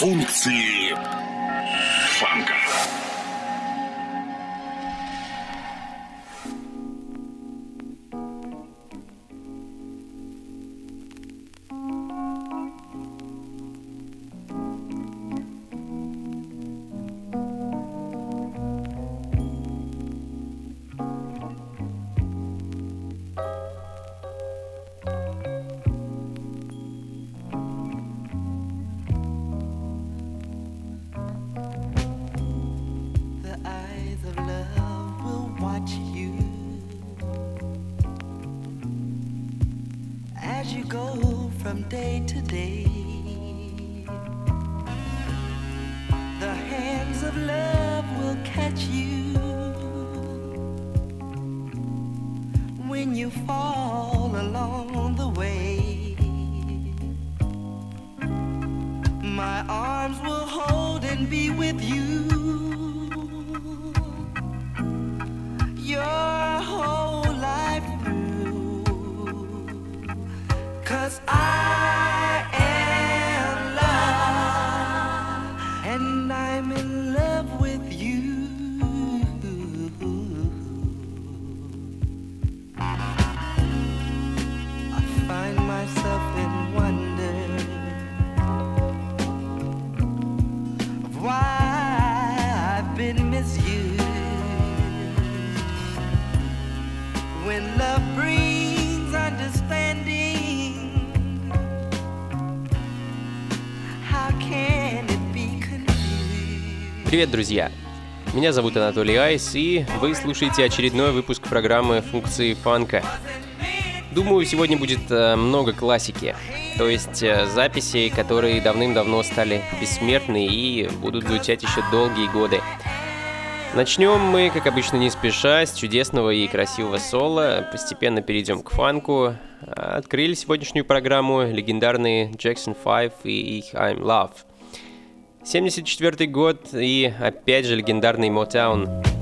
Функции фанка. Привет, друзья! Меня зовут Анатолий Айс, и вы слушаете очередной выпуск программы «Функции фанка». Думаю, сегодня будет э, много классики, то есть э, записей, которые давным-давно стали бессмертны и будут звучать еще долгие годы. Начнем мы, как обычно, не спеша, с чудесного и красивого соло, постепенно перейдем к фанку. Открыли сегодняшнюю программу легендарные Jackson 5 и их I'm Love. 74 год и опять же легендарный Motown.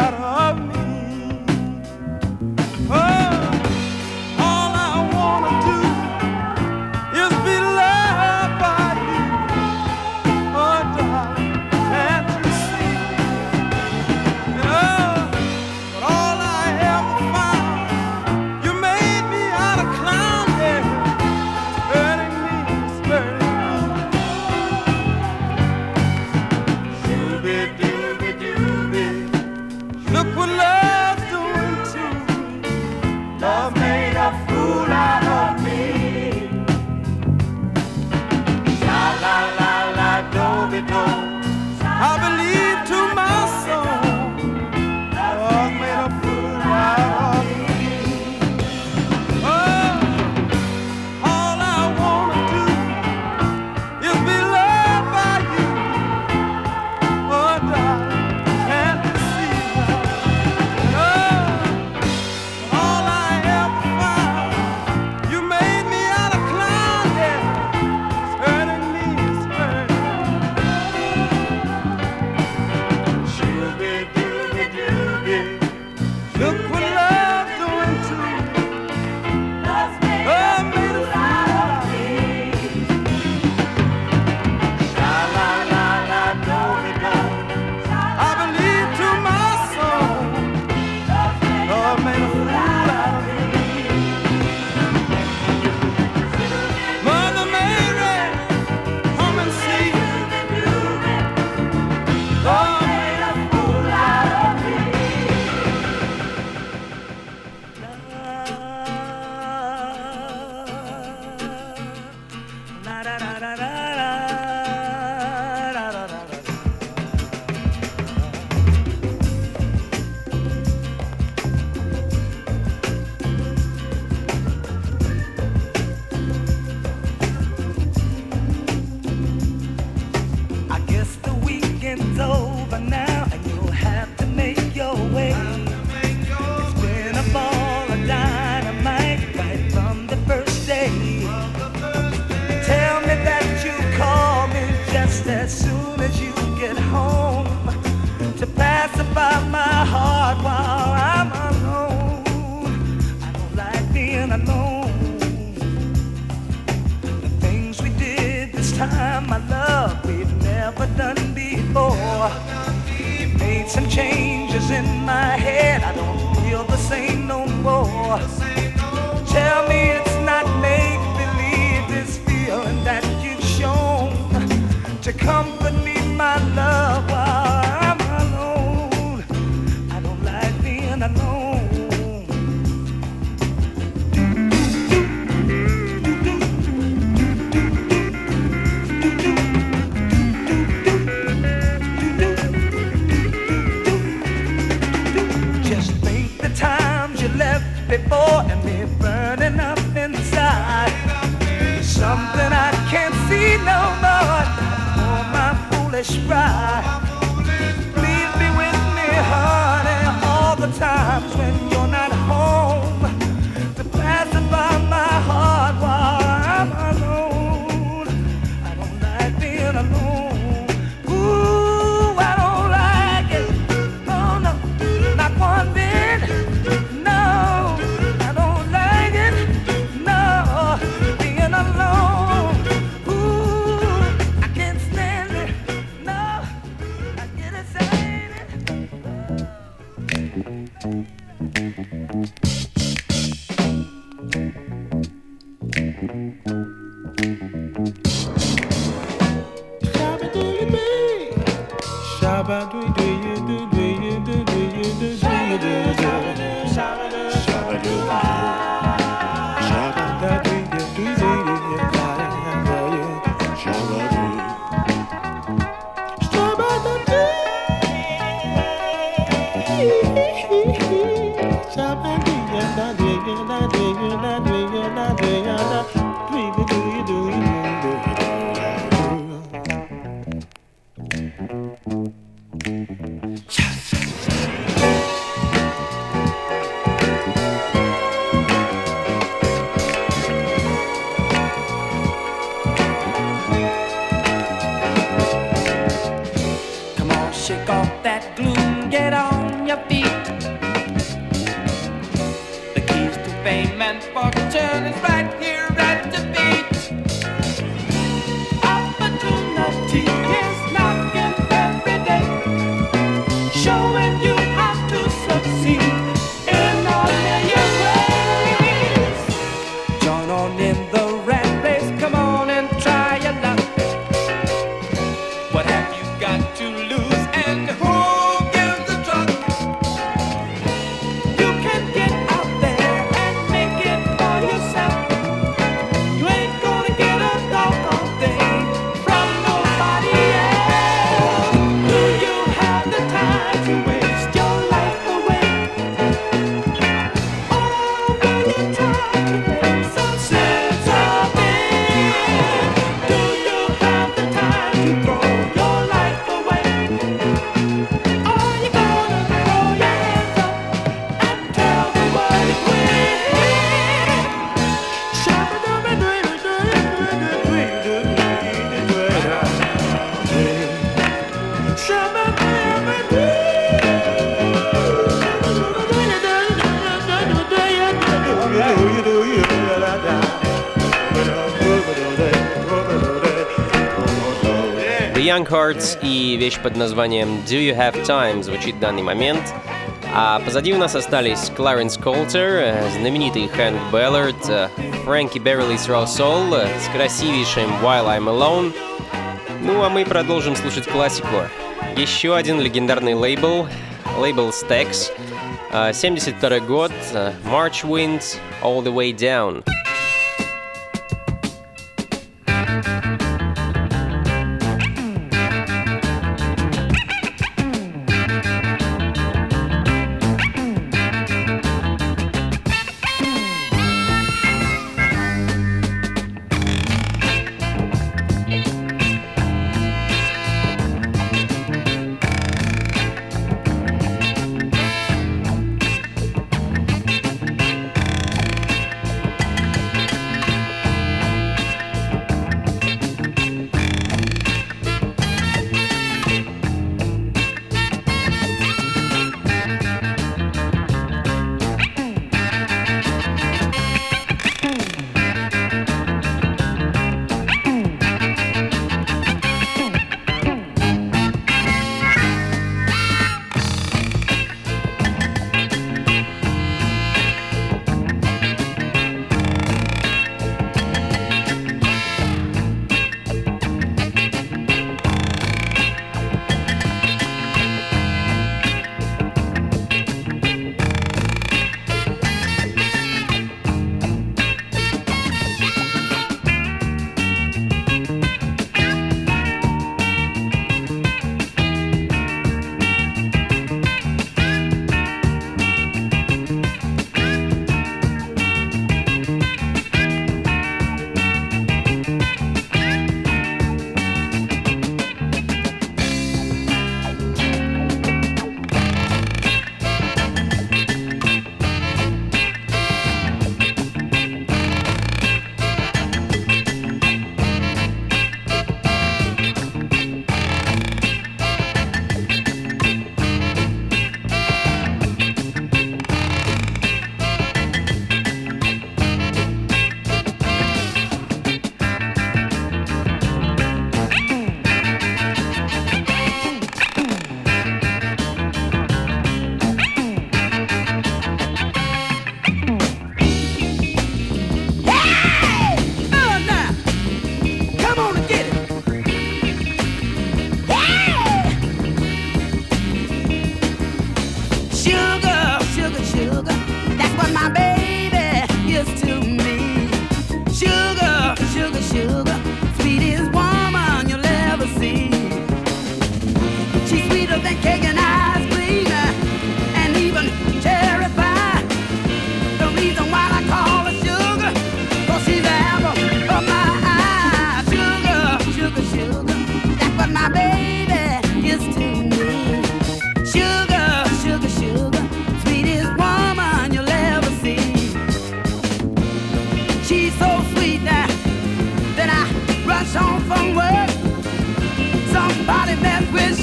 llegar Young Hearts и вещь под названием Do You Have Time звучит в данный момент. А позади у нас остались Кларенс Колтер, э, знаменитый Хэнк Беллард, Фрэнки Беррилис Раусол с красивейшим While I'm Alone. Ну а мы продолжим слушать классику. Еще один легендарный лейбл, лейбл Stax, э, 72 год, э, March Winds All The Way Down.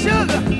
sugar.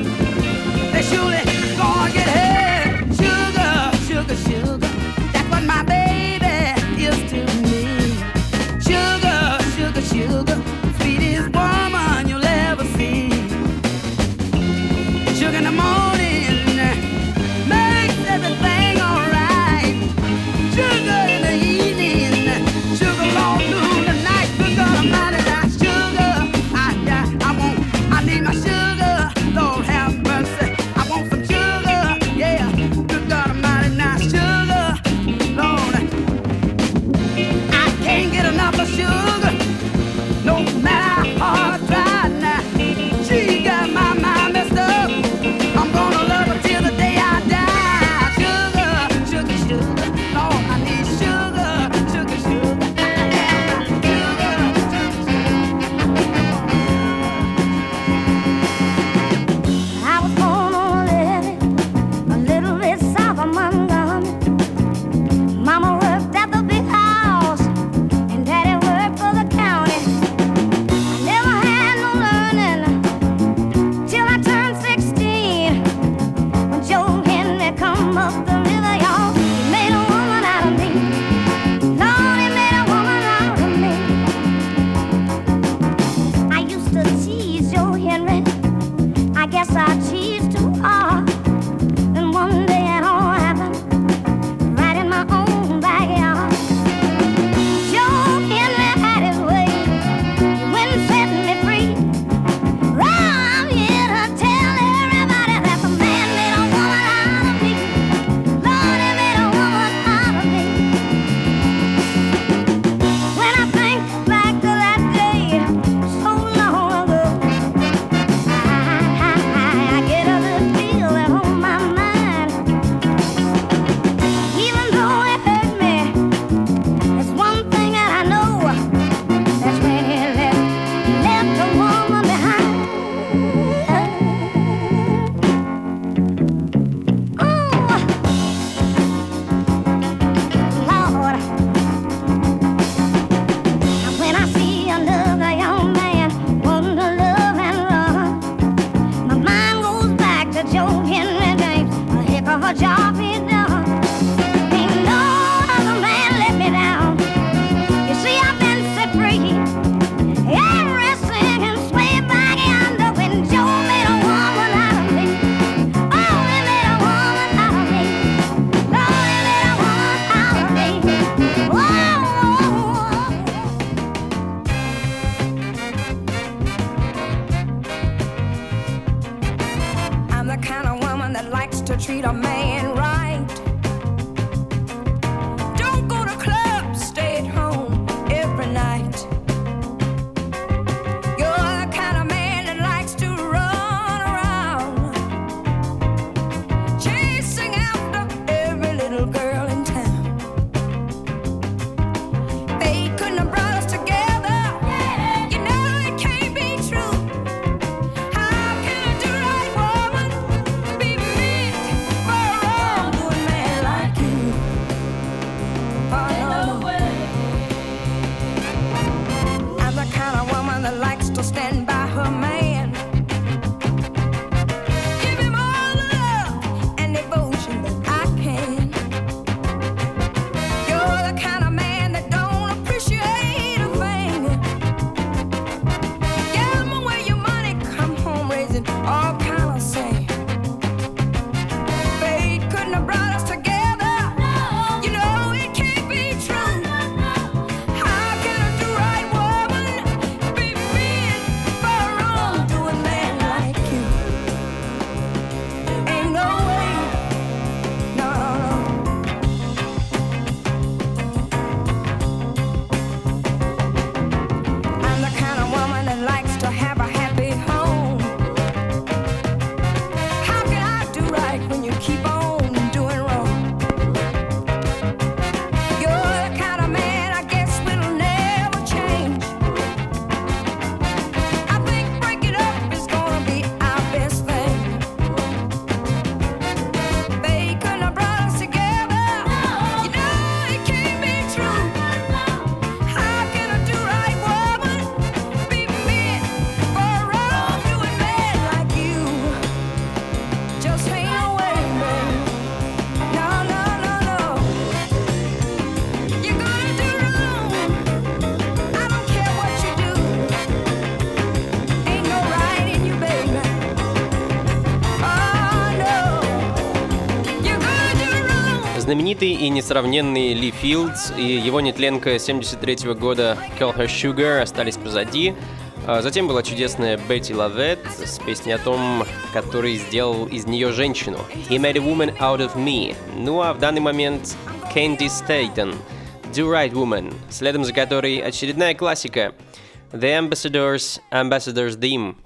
the kind of woman that likes to treat a man знаменитый и несравненный Ли Филдс и его нетленка 73 -го года Call Her Sugar остались позади. А затем была чудесная Бетти Лавет с песней о том, который сделал из нее женщину. He made a woman out of me. Ну а в данный момент Кэнди Стейтон, Do Right Woman, следом за которой очередная классика The Ambassadors, Ambassadors Theme.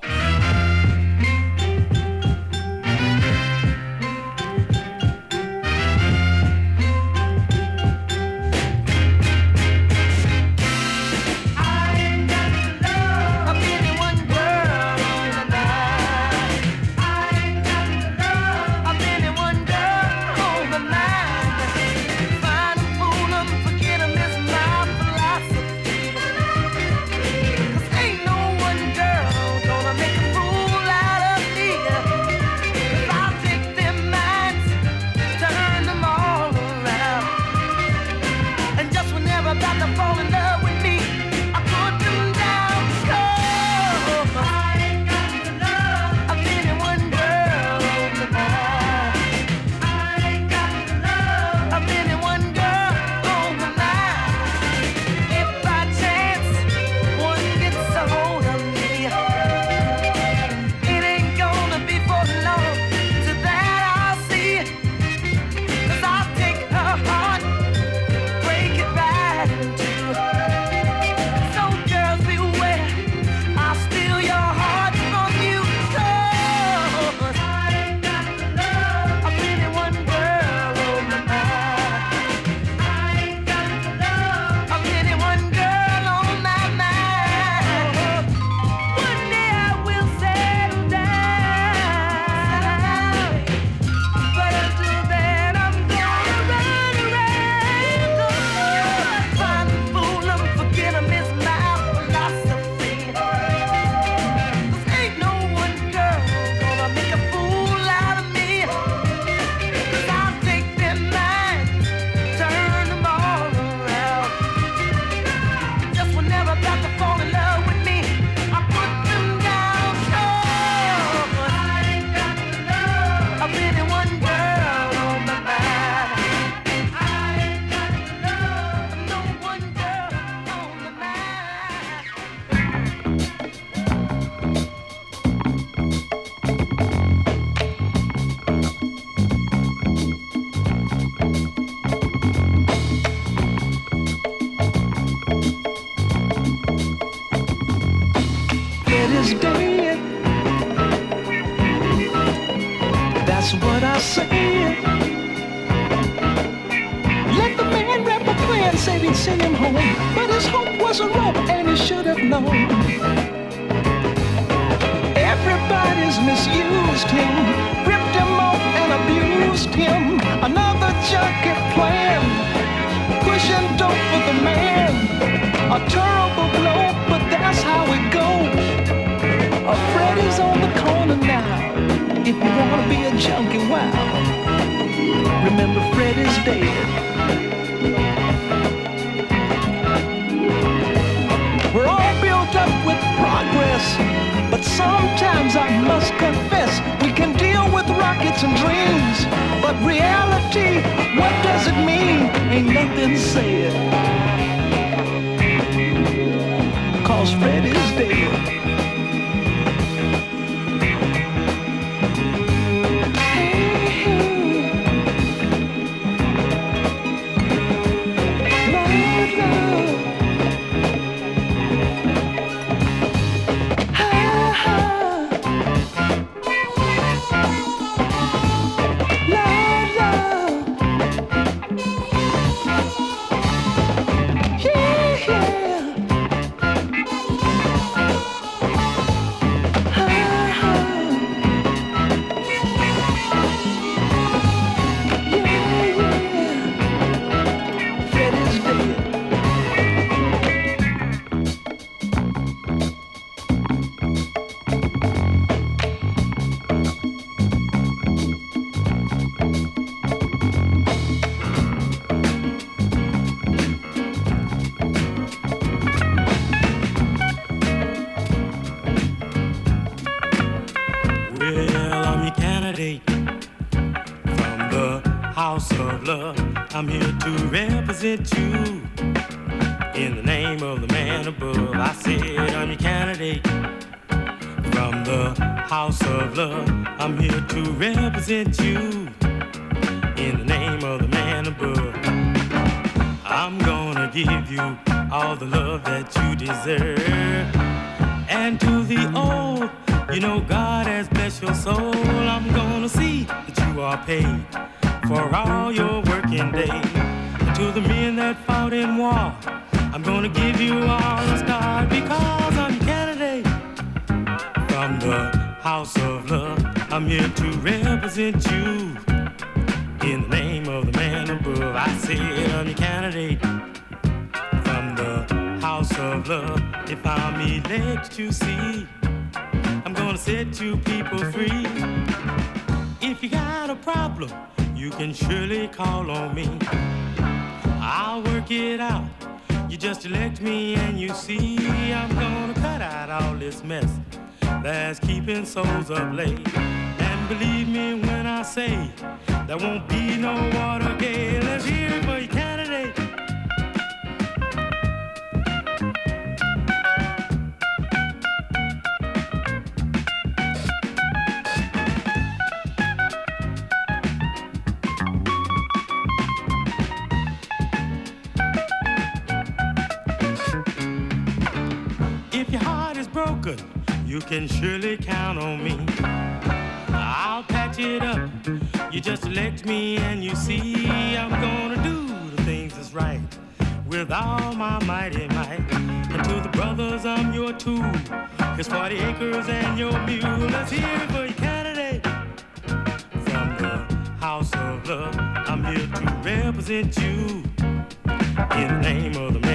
junkie wow. Remember, Fred is dead. We're all built up with progress, but sometimes I must confess we can deal with rockets and dreams. But reality, what does it mean? Ain't nothing said. Cause Fred is dead. I'm here to represent you. In the name of the man above, I said I'm your candidate. From the house of love, I'm here to represent you. In the name of the man above, I'm gonna give you all the love that you deserve. And to the old, you know God has blessed your soul. I'm gonna see that you are paid for all your working days. And to the men that fought in war, I'm gonna give you all a star because I'm your candidate. From the house of love, I'm here to represent you. In the name of the man above, I said I'm your candidate. From the house of love, if I'm elected to see, I'm gonna set you people free. If you got a problem, you can surely call on me. I'll work it out. You just elect me and you see I'm gonna cut out all this mess that's keeping souls up late. And believe me when I say there won't be no Watergate. Let's hear it your candidate. Broken, you can surely count on me. I'll patch it up. You just elect me and you see I'm gonna do the things that's right with all my mighty might. And to the brothers, I'm your tool. It's 40 acres and your mule. Let's hear it for your candidate. From the house of love, I'm here to represent you. In the name of the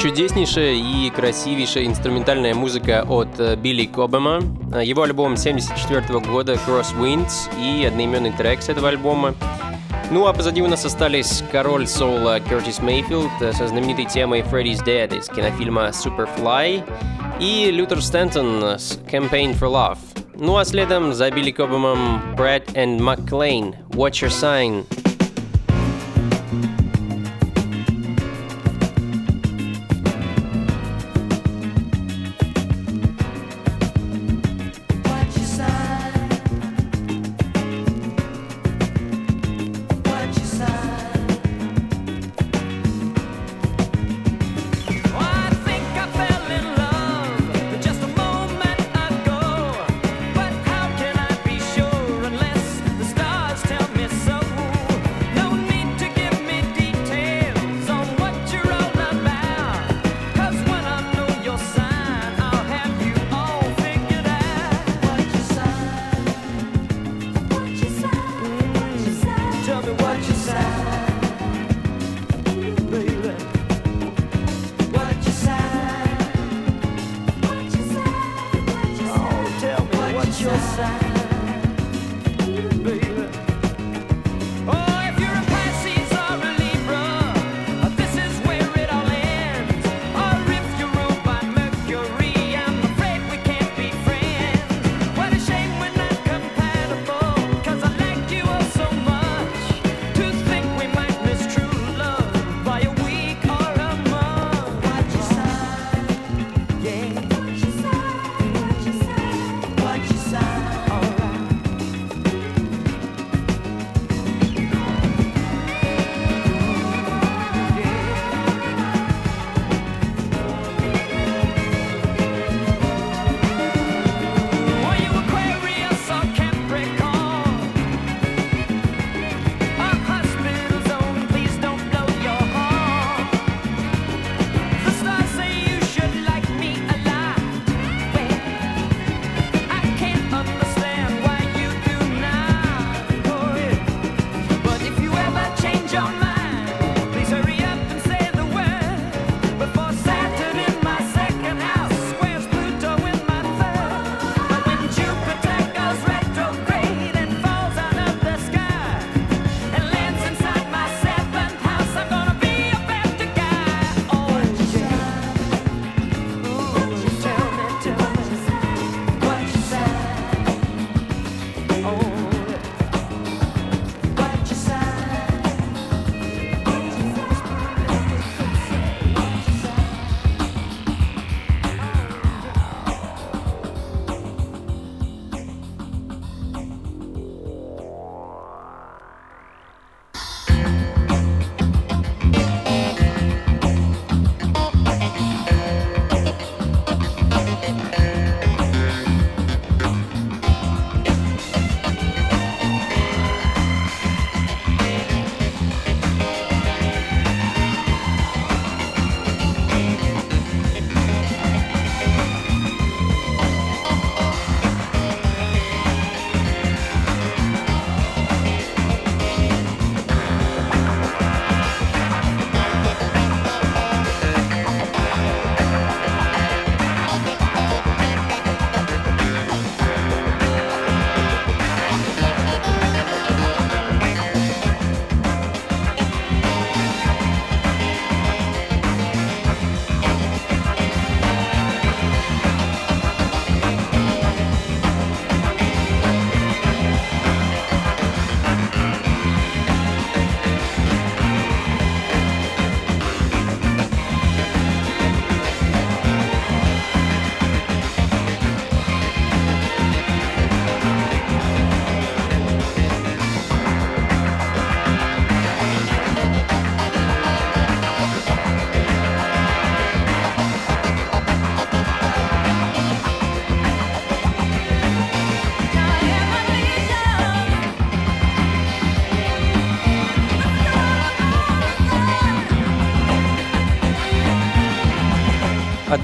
чудеснейшая и красивейшая инструментальная музыка от э, Билли Кобема. Э, его альбом 74 года «Crosswinds» и одноименный трек с этого альбома. Ну а позади у нас остались король соула Кертис Мейфилд э, со знаменитой темой «Freddy's Dead» из кинофильма «Superfly» и Лютер Стэнтон с «Campaign for Love». Ну а следом за Билли Кобемом Брэд и Макклейн «Watch Your Sign»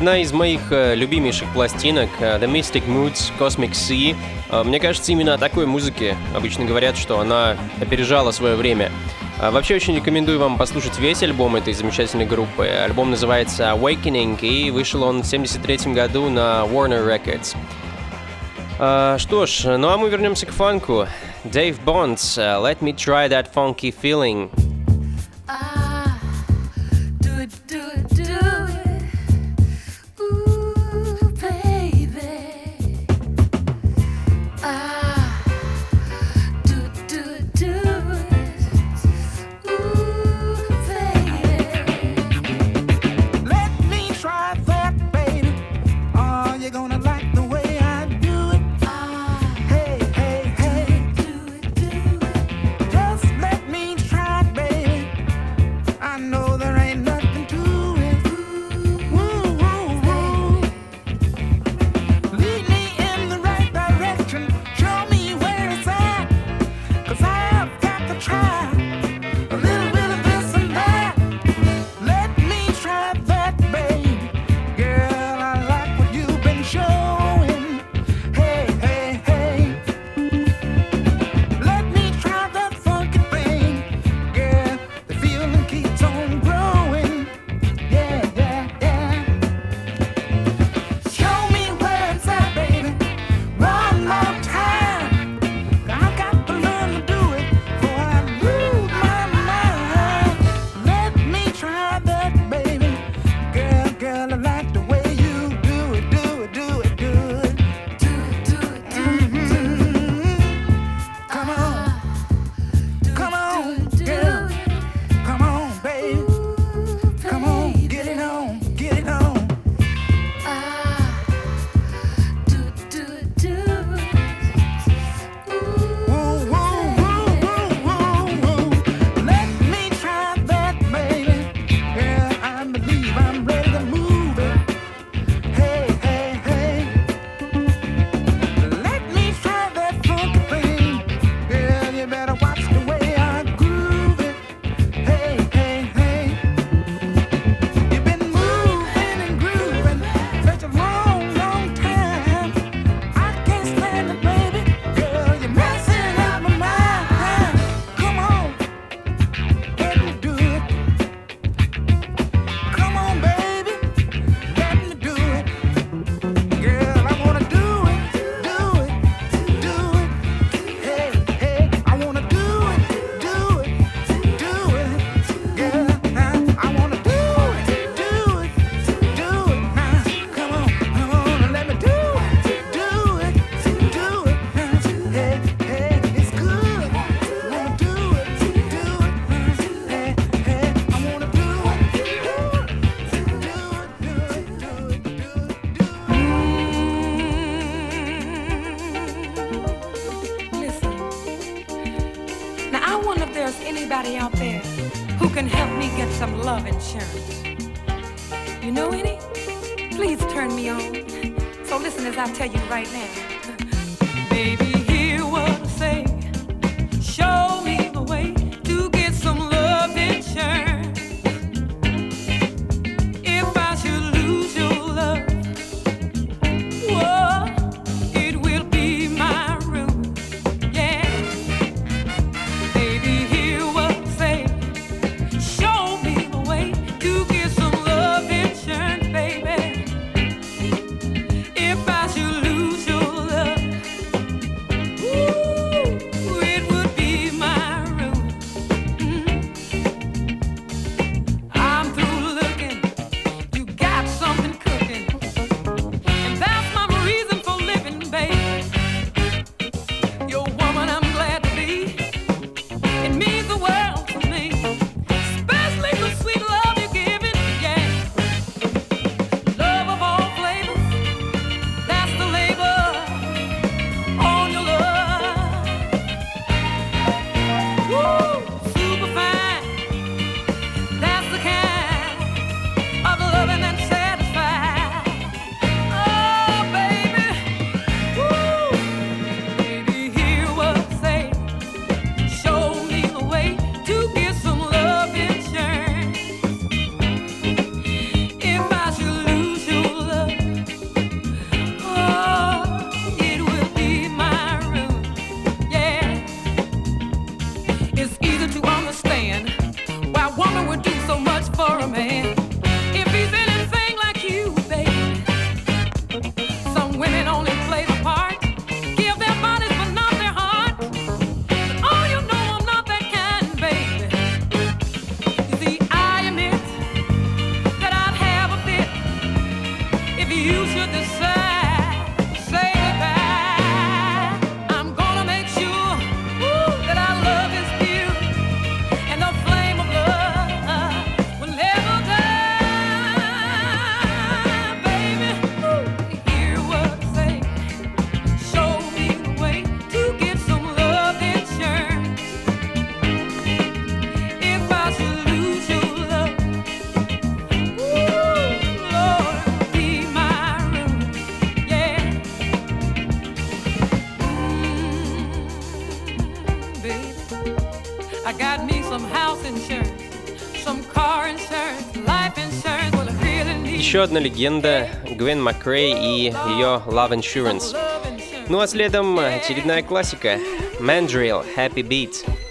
одна из моих э, любимейших пластинок э, The Mystic Moods Cosmic Sea. Э, мне кажется, именно о такой музыке обычно говорят, что она опережала свое время. Вообще очень рекомендую вам послушать весь альбом этой замечательной группы. Альбом называется Awakening и вышел он в 1973 году на Warner Records. Что ж, ну а мы вернемся к фанку. Дэйв Бондс, Let Me Try That Funky Feeling. одна легенда Гвен Макрей и ее Love Insurance. Ну а следом очередная классика Mandrill Happy Beat.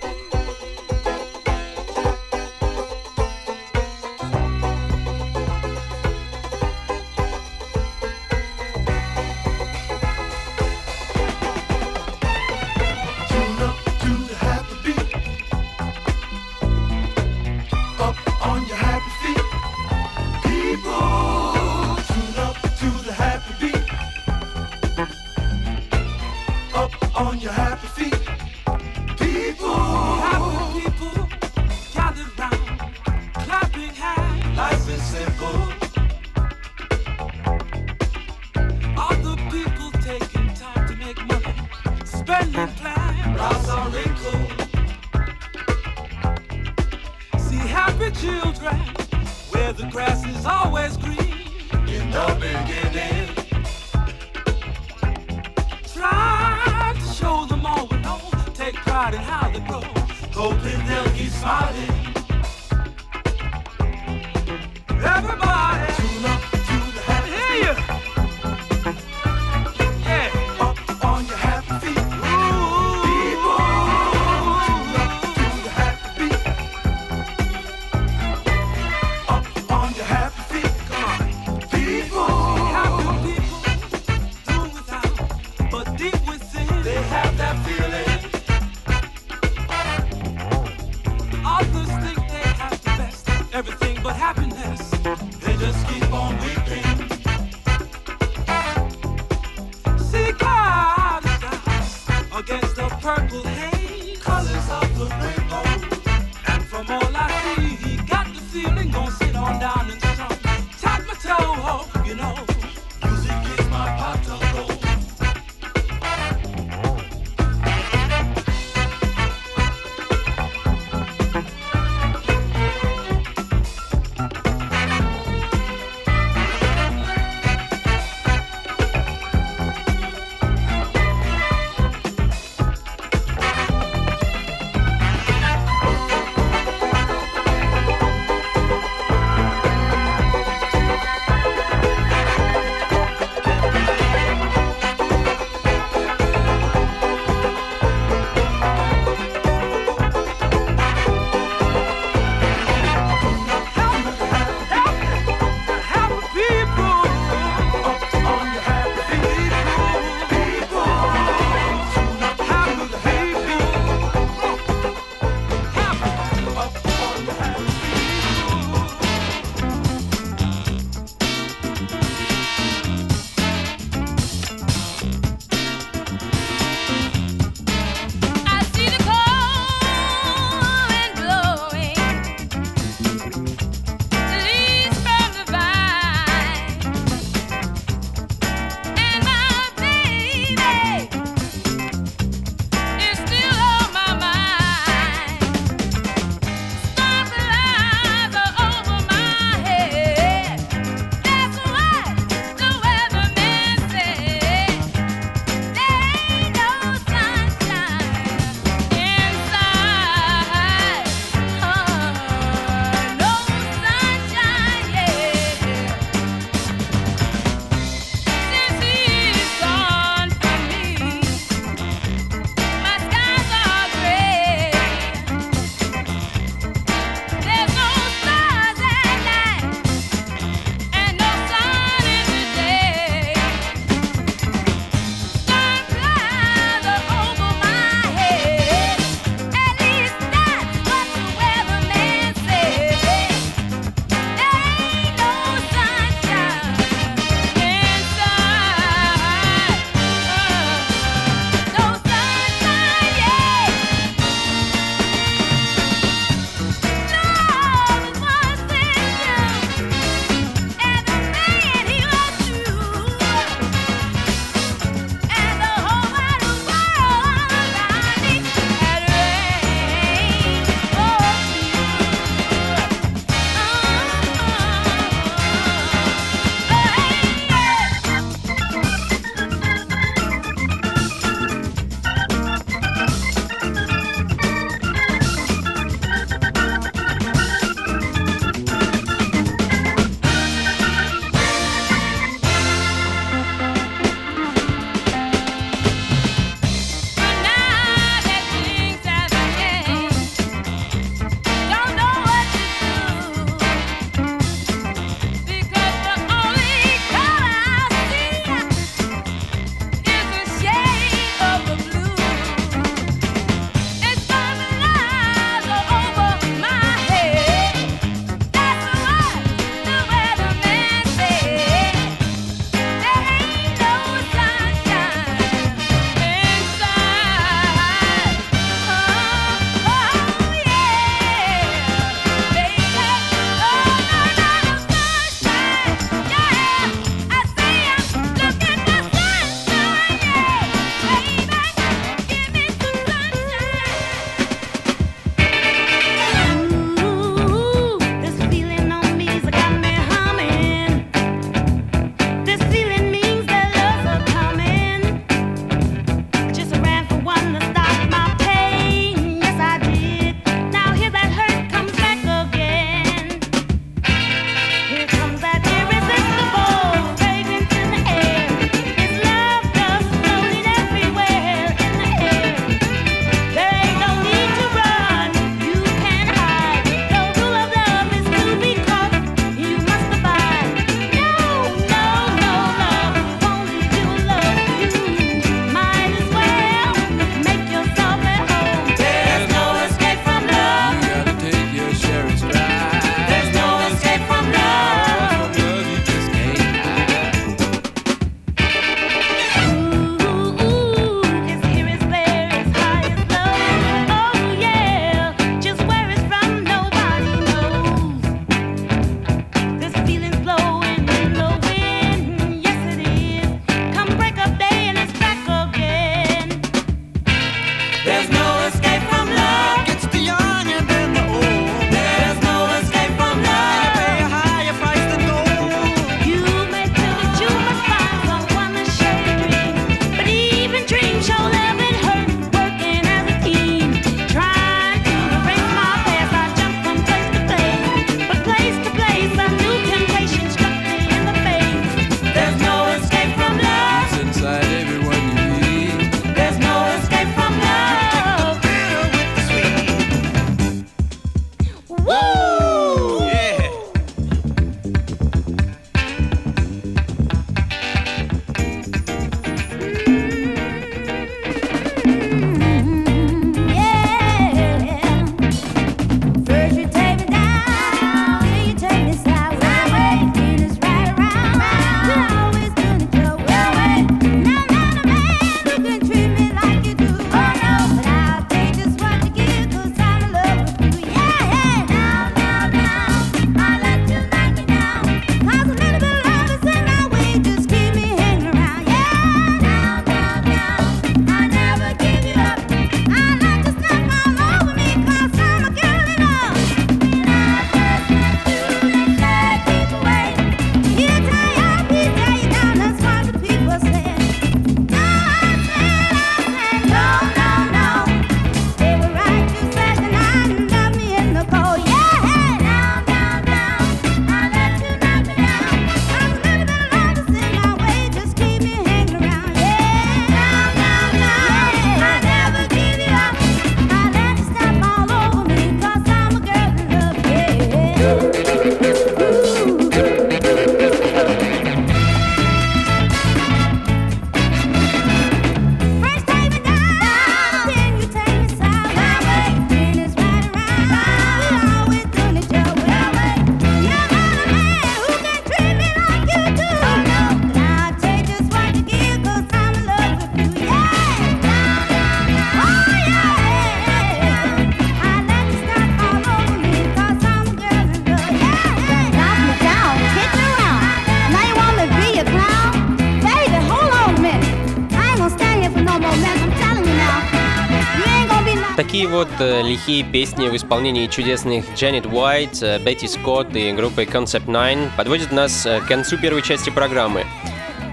Такие вот э, лихие песни в исполнении чудесных Дженнет Уайт, э, Бетти Скотт и группы Concept 9 подводят нас э, к концу первой части программы.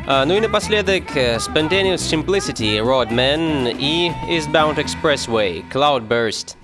А, ну и напоследок Spontaneous Simplicity, Rodman и Eastbound Expressway, Cloudburst.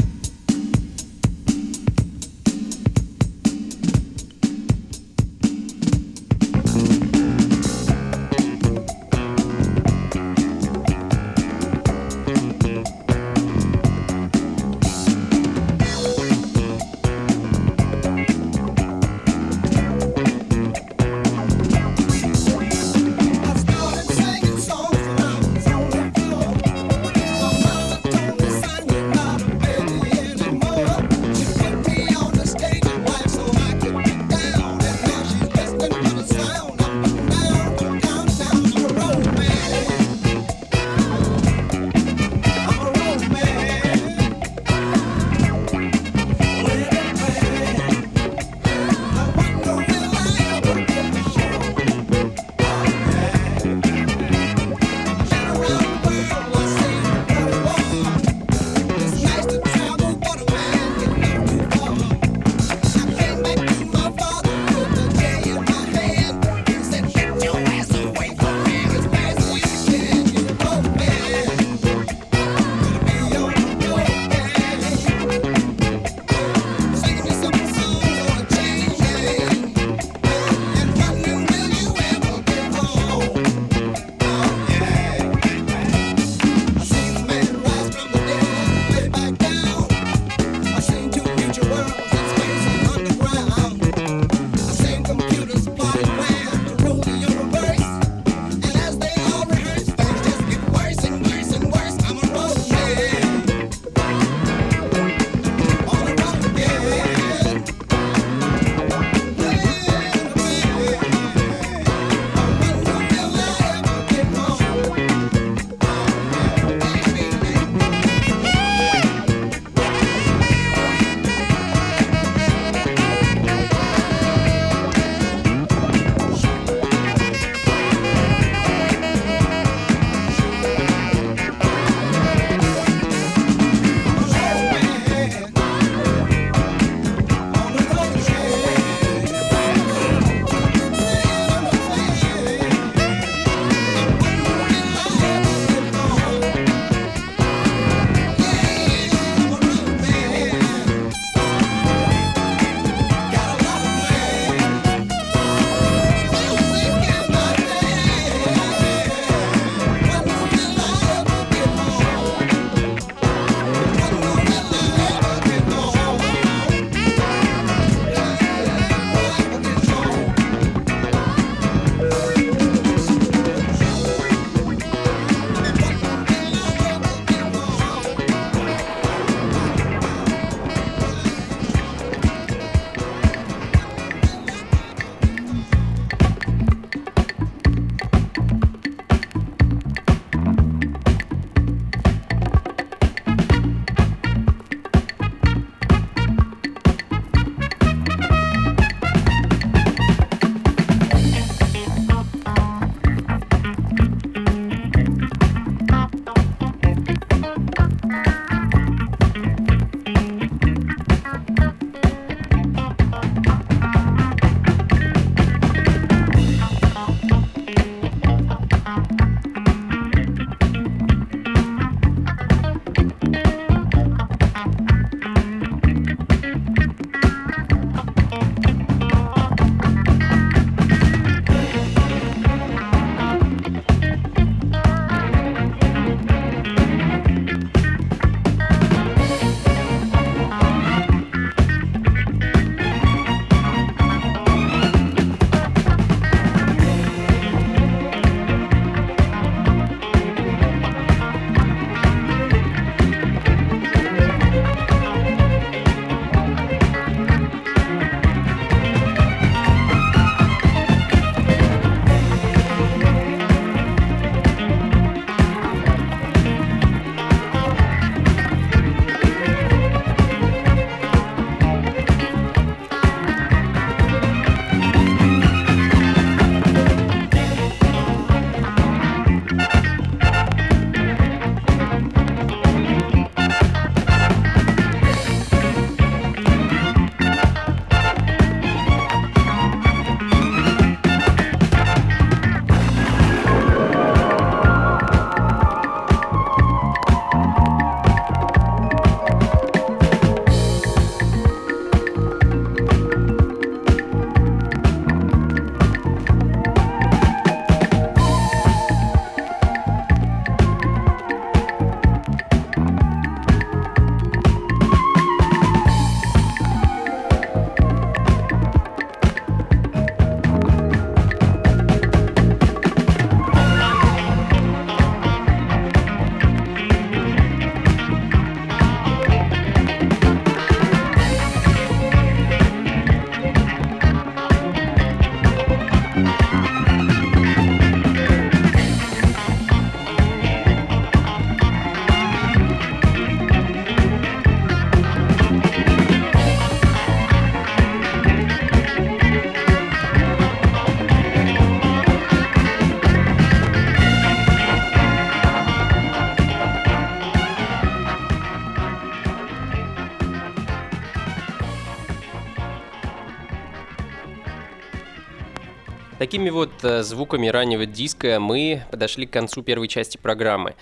Такими вот э, звуками раннего диско мы подошли к концу первой части программы.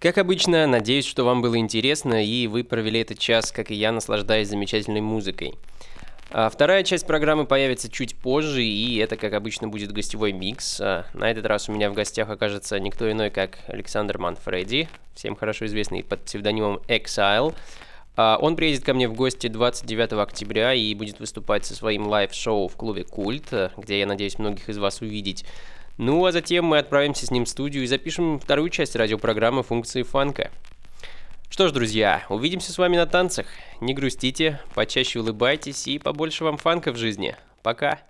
Как обычно, надеюсь, что вам было интересно и вы провели этот час, как и я, наслаждаясь замечательной музыкой. А вторая часть программы появится чуть позже, и это, как обычно, будет гостевой микс. А на этот раз у меня в гостях окажется никто иной, как Александр Манфреди, всем хорошо известный под псевдонимом Exile. А он приедет ко мне в гости 29 октября и будет выступать со своим live-шоу в клубе Культ, где я надеюсь многих из вас увидеть. Ну а затем мы отправимся с ним в студию и запишем вторую часть радиопрограммы функции фанка. Что ж, друзья, увидимся с вами на танцах. Не грустите, почаще улыбайтесь и побольше вам фанка в жизни. Пока!